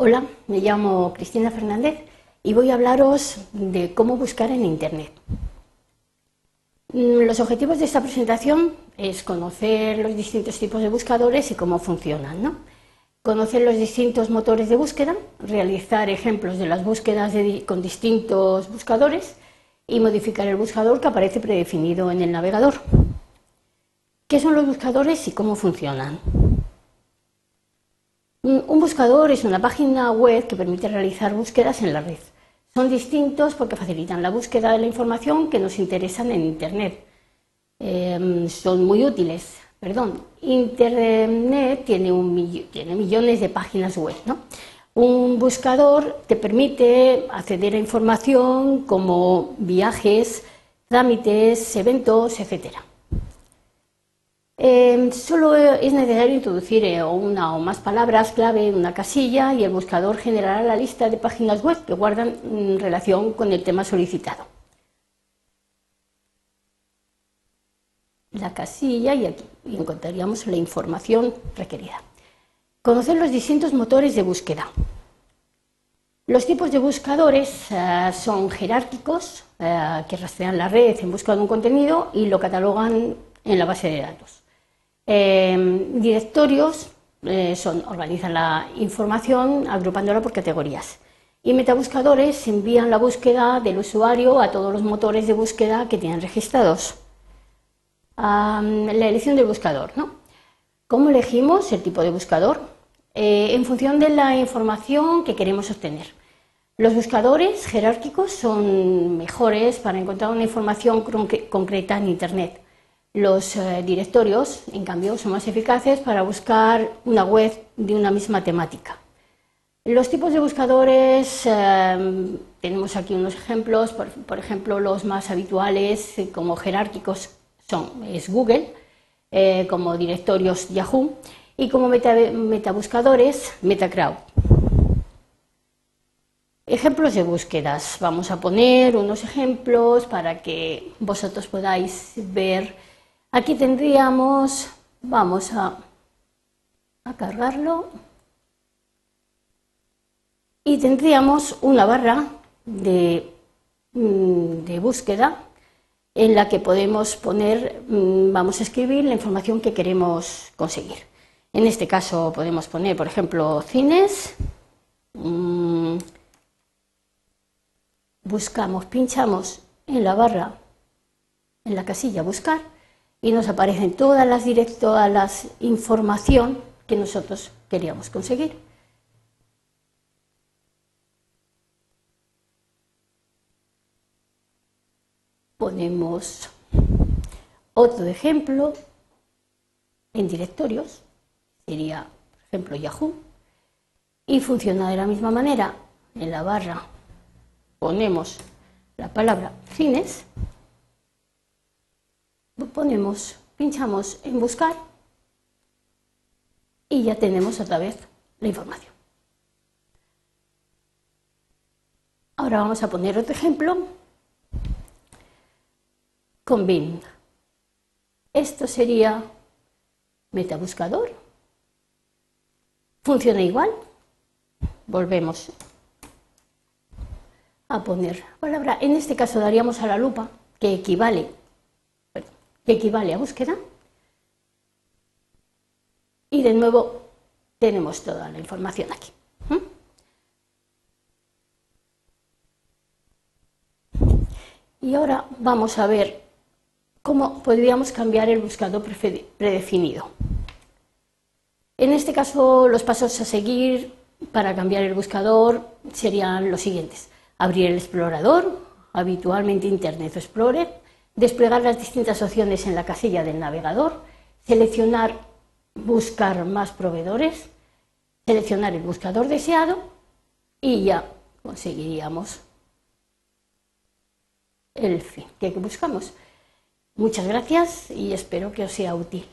Hola, me llamo Cristina Fernández y voy a hablaros de cómo buscar en Internet. Mm, los objetivos de esta presentación es conocer los distintos tipos de buscadores y cómo funcionan. ¿no? Conocer los distintos motores de búsqueda, realizar ejemplos de las búsquedas con distintos buscadores y modificar el buscador que aparece predefinido en el navegador. ¿Qué son los buscadores y cómo funcionan? Un buscador es una página web que permite realizar búsquedas en la red. Son distintos porque facilitan la búsqueda de la información que nos interesan en Internet. Em, son muy útiles. Perdón, Internet tiene, tiene millones de páginas web. Un buscador te permite acceder a información como viajes, trámites, eventos, etcétera. Em, solo es necesario introducir eh, una o más palabras clave en una casilla y el buscador generará la lista de páginas web que guardan mm, relación con el tema solicitado. La casilla y aquí encontraríamos la información requerida. Conocer los distintos motores de búsqueda. Los tipos de buscadores eh, son jerárquicos, eh, que rastrean la red en busca de un contenido y lo catalogan en la base de datos. Em, directorios eh, son, organizan la información agrupándola por categorías. Y metabuscadores envían la búsqueda del usuario a todos los motores de búsqueda que tienen registrados. la elección del buscador. ¿Cómo elegimos el tipo de buscador? Eh, en función de la información que queremos obtener. Los buscadores jerárquicos son mejores para encontrar una información concreta en Internet. Los eh, directorios, en cambio, son más eficaces para buscar una web de una misma temática. Los tipos de buscadores, em, tenemos aquí unos ejemplos, por, ejemplo, los más habituales eh, como jerárquicos son es Google, eh, como directorios Yahoo y como metabuscadores Metacrowd. Ejemplos de búsquedas. Vamos a poner unos ejemplos para que vosotros podáis ver Aquí tendríamos, vamos a, cargarlo, y tendríamos una barra de, mm, de, búsqueda en la que podemos poner, mm, vamos a escribir la información que queremos conseguir. En este caso podemos poner, por ejemplo, cines, mm, buscamos, pinchamos en la barra, en la casilla buscar, y nos aparecen todas las todas las información que nosotros queríamos conseguir. Ponemos otro ejemplo en directorios, sería, por ejemplo, Yahoo, y funciona de la misma manera. En la barra ponemos la palabra cines ponemos, pinchamos en buscar y ya tenemos otra vez la información. Ahora vamos a poner otro ejemplo con Bing. Esto sería metabuscador. Funciona igual. Volvemos a poner palabra. En este caso daríamos a la lupa, que equivale que equivale a búsqueda. Y de nuevo tenemos toda la información aquí. Y ahora vamos a ver cómo podríamos cambiar el buscador predefinido. En este caso, los pasos a seguir para cambiar el buscador serían los siguientes. Abrir el explorador, habitualmente Internet Explorer, desplegar las distintas opciones en la casilla del navegador, seleccionar buscar más proveedores, seleccionar el buscador deseado y ya conseguiríamos el fin que buscamos. Muchas gracias y espero que os sea útil.